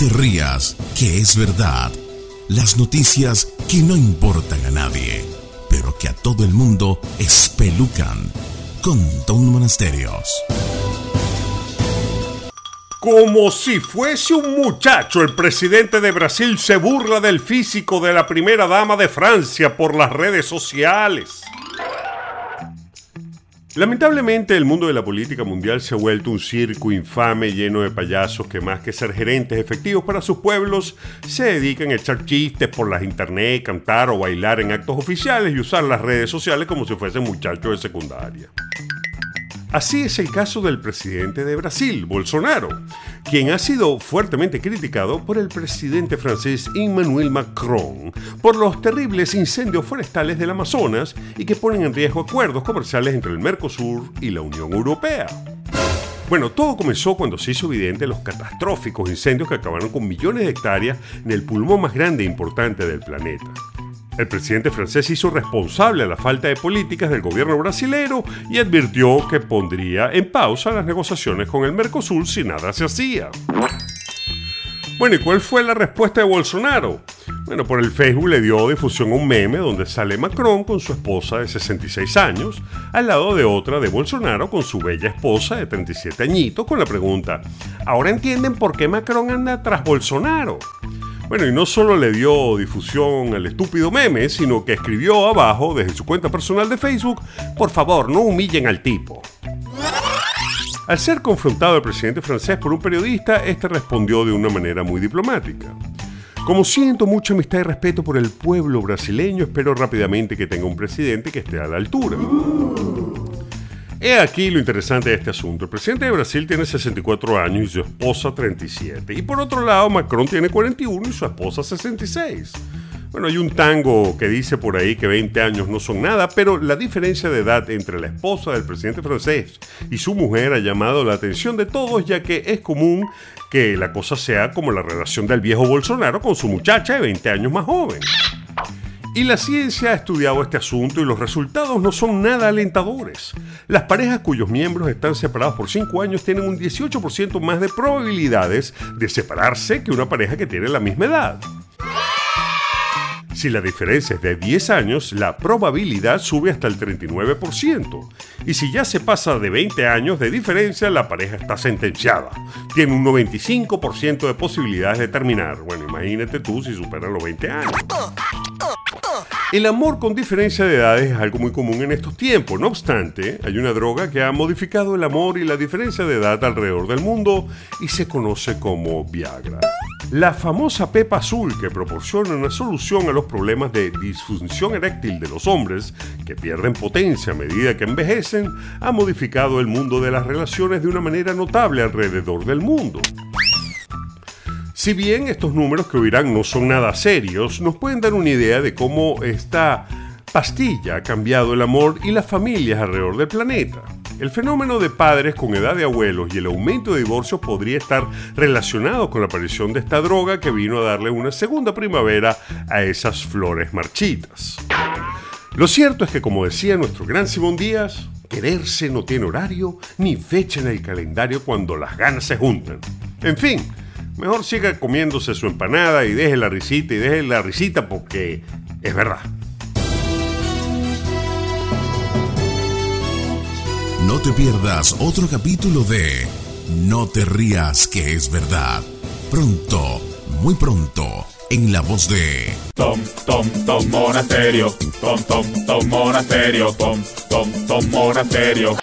te rías, que es verdad. Las noticias que no importan a nadie, pero que a todo el mundo espelucan. Con Don Monasterios. Como si fuese un muchacho, el presidente de Brasil se burla del físico de la primera dama de Francia por las redes sociales. Lamentablemente el mundo de la política mundial se ha vuelto un circo infame lleno de payasos que más que ser gerentes efectivos para sus pueblos, se dedican a echar chistes por las internet, cantar o bailar en actos oficiales y usar las redes sociales como si fuesen muchachos de secundaria. Así es el caso del presidente de Brasil, Bolsonaro, quien ha sido fuertemente criticado por el presidente francés Emmanuel Macron por los terribles incendios forestales del Amazonas y que ponen en riesgo acuerdos comerciales entre el Mercosur y la Unión Europea. Bueno, todo comenzó cuando se hizo evidente los catastróficos incendios que acabaron con millones de hectáreas en el pulmón más grande e importante del planeta. El presidente francés hizo responsable a la falta de políticas del gobierno brasilero y advirtió que pondría en pausa las negociaciones con el Mercosur si nada se hacía. Bueno, ¿y cuál fue la respuesta de Bolsonaro? Bueno, por el Facebook le dio difusión un meme donde sale Macron con su esposa de 66 años, al lado de otra de Bolsonaro con su bella esposa de 37 añitos, con la pregunta, ¿ahora entienden por qué Macron anda tras Bolsonaro? Bueno, y no solo le dio difusión al estúpido meme, sino que escribió abajo desde su cuenta personal de Facebook, por favor, no humillen al tipo. Al ser confrontado el presidente francés por un periodista, este respondió de una manera muy diplomática. Como siento mucha amistad y respeto por el pueblo brasileño, espero rápidamente que tenga un presidente que esté a la altura. He aquí lo interesante de este asunto. El presidente de Brasil tiene 64 años y su esposa 37. Y por otro lado, Macron tiene 41 y su esposa 66. Bueno, hay un tango que dice por ahí que 20 años no son nada, pero la diferencia de edad entre la esposa del presidente francés y su mujer ha llamado la atención de todos, ya que es común que la cosa sea como la relación del viejo Bolsonaro con su muchacha de 20 años más joven. Y la ciencia ha estudiado este asunto y los resultados no son nada alentadores. Las parejas cuyos miembros están separados por 5 años tienen un 18% más de probabilidades de separarse que una pareja que tiene la misma edad. Si la diferencia es de 10 años, la probabilidad sube hasta el 39%. Y si ya se pasa de 20 años de diferencia, la pareja está sentenciada. Tiene un 95% de posibilidades de terminar. Bueno, imagínate tú si supera los 20 años. El amor con diferencia de edades es algo muy común en estos tiempos. No obstante, hay una droga que ha modificado el amor y la diferencia de edad alrededor del mundo y se conoce como Viagra. La famosa pepa azul que proporciona una solución a los problemas de disfunción eréctil de los hombres que pierden potencia a medida que envejecen ha modificado el mundo de las relaciones de una manera notable alrededor del mundo. Si bien estos números que oirán no son nada serios, nos pueden dar una idea de cómo esta pastilla ha cambiado el amor y las familias alrededor del planeta. El fenómeno de padres con edad de abuelos y el aumento de divorcios podría estar relacionado con la aparición de esta droga que vino a darle una segunda primavera a esas flores marchitas. Lo cierto es que, como decía nuestro gran Simón Díaz, quererse no tiene horario ni fecha en el calendario cuando las ganas se juntan. En fin, mejor siga comiéndose su empanada y deje la risita y deje la risita porque es verdad. No te pierdas otro capítulo de No te rías que es verdad. Pronto, muy pronto, en la voz de Tom, Tom, Tom Monasterio. Tom, Tom, Tom Monasterio. Tom, Tom, Tom Monasterio.